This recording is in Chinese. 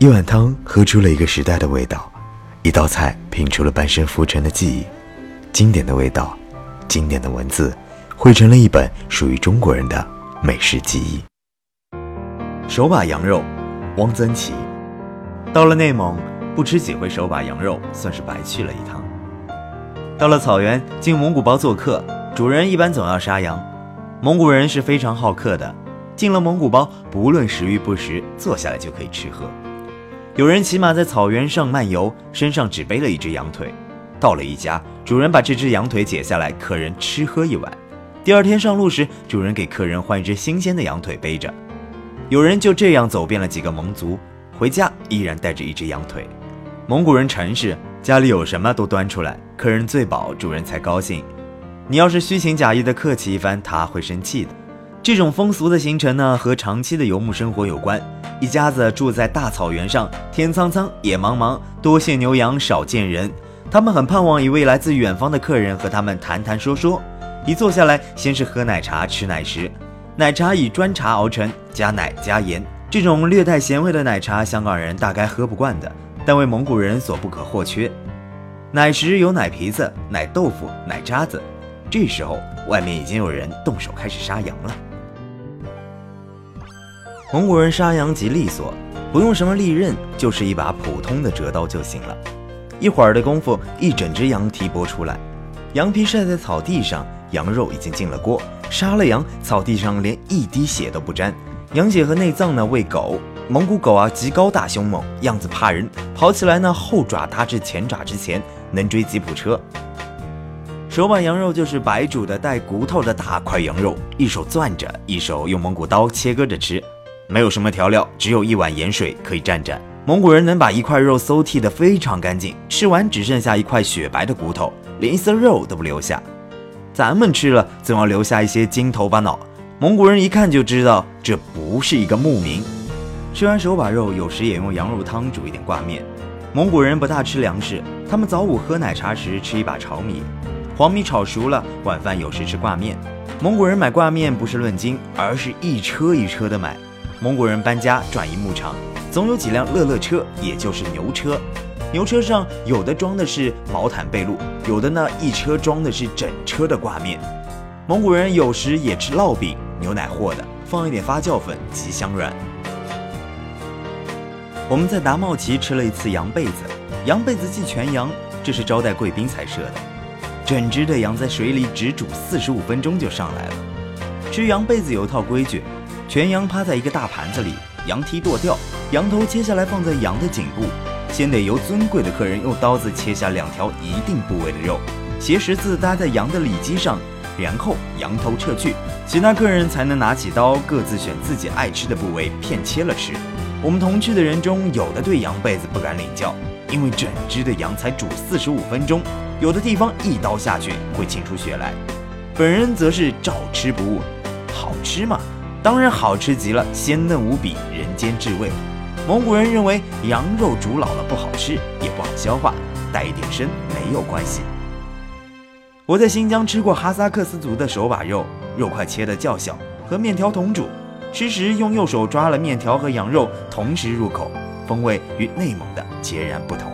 一碗汤喝出了一个时代的味道，一道菜品出了半生浮沉的记忆。经典的味道，经典的文字，汇成了一本属于中国人的美食记忆。手把羊肉，汪曾祺。到了内蒙，不吃几回手把羊肉，算是白去了一趟。到了草原，进蒙古包做客，主人一般总要杀羊。蒙古人是非常好客的，进了蒙古包，不论食欲不食，坐下来就可以吃喝。有人骑马在草原上漫游，身上只背了一只羊腿。到了一家，主人把这只羊腿解下来，客人吃喝一晚。第二天上路时，主人给客人换一只新鲜的羊腿背着。有人就这样走遍了几个蒙族，回家依然带着一只羊腿。蒙古人诚实，家里有什么都端出来，客人最饱，主人才高兴。你要是虚情假意的客气一番，他会生气的。这种风俗的形成呢，和长期的游牧生活有关。一家子住在大草原上，天苍苍，野茫茫，多见牛羊，少见人。他们很盼望一位来自远方的客人和他们谈谈说说。一坐下来，先是喝奶茶，吃奶食。奶茶以砖茶熬成，加奶加盐。这种略带咸味的奶茶，香港人大概喝不惯的，但为蒙古人所不可或缺。奶食有奶皮子、奶豆腐、奶渣子。这时候，外面已经有人动手开始杀羊了。蒙古人杀羊极利索，不用什么利刃，就是一把普通的折刀就行了。一会儿的功夫，一整只羊蹄剥出来，羊皮晒在草地上，羊肉已经进了锅。杀了羊，草地上连一滴血都不沾。羊血和内脏呢，喂狗。蒙古狗啊，极高大凶猛，样子怕人，跑起来呢，后爪搭至前爪之前，能追吉普车。手把羊肉就是白煮的带骨头的大块羊肉，一手攥着，一手用蒙古刀切割着吃。没有什么调料，只有一碗盐水可以蘸蘸。蒙古人能把一块肉馊剔得非常干净，吃完只剩下一块雪白的骨头，连一丝肉都不留下。咱们吃了总要留下一些筋头巴脑，蒙古人一看就知道这不是一个牧民。吃完手把肉，有时也用羊肉汤煮一点挂面。蒙古人不大吃粮食，他们早午喝奶茶时吃一把炒米，黄米炒熟了，晚饭有时吃挂面。蒙古人买挂面不是论斤，而是一车一车的买。蒙古人搬家转移牧场，总有几辆乐乐车，也就是牛车。牛车上有的装的是毛毯被褥，有的呢一车装的是整车的挂面。蒙古人有时也吃烙饼，牛奶和的，放一点发酵粉，极香软。我们在达茂旗吃了一次羊被子，羊被子系全羊，这是招待贵宾才设的。整只的羊在水里只煮四十五分钟就上来了。吃羊被子有一套规矩。全羊趴在一个大盘子里，羊蹄剁掉，羊头切下来放在羊的颈部，先得由尊贵的客人用刀子切下两条一定部位的肉，斜十字搭在羊的里脊上，然后羊头撤去，其他客人才能拿起刀，各自选自己爱吃的部位片切了吃。我们同去的人中，有的对羊被子不敢领教，因为整只的羊才煮四十五分钟，有的地方一刀下去会沁出血来。本人则是照吃不误，好吃吗？当然好吃极了，鲜嫩无比，人间至味。蒙古人认为羊肉煮老了不好吃，也不好消化，带一点生没有关系。我在新疆吃过哈萨克斯族的手把肉，肉块切得较小，和面条同煮，吃时用右手抓了面条和羊肉同时入口，风味与内蒙的截然不同。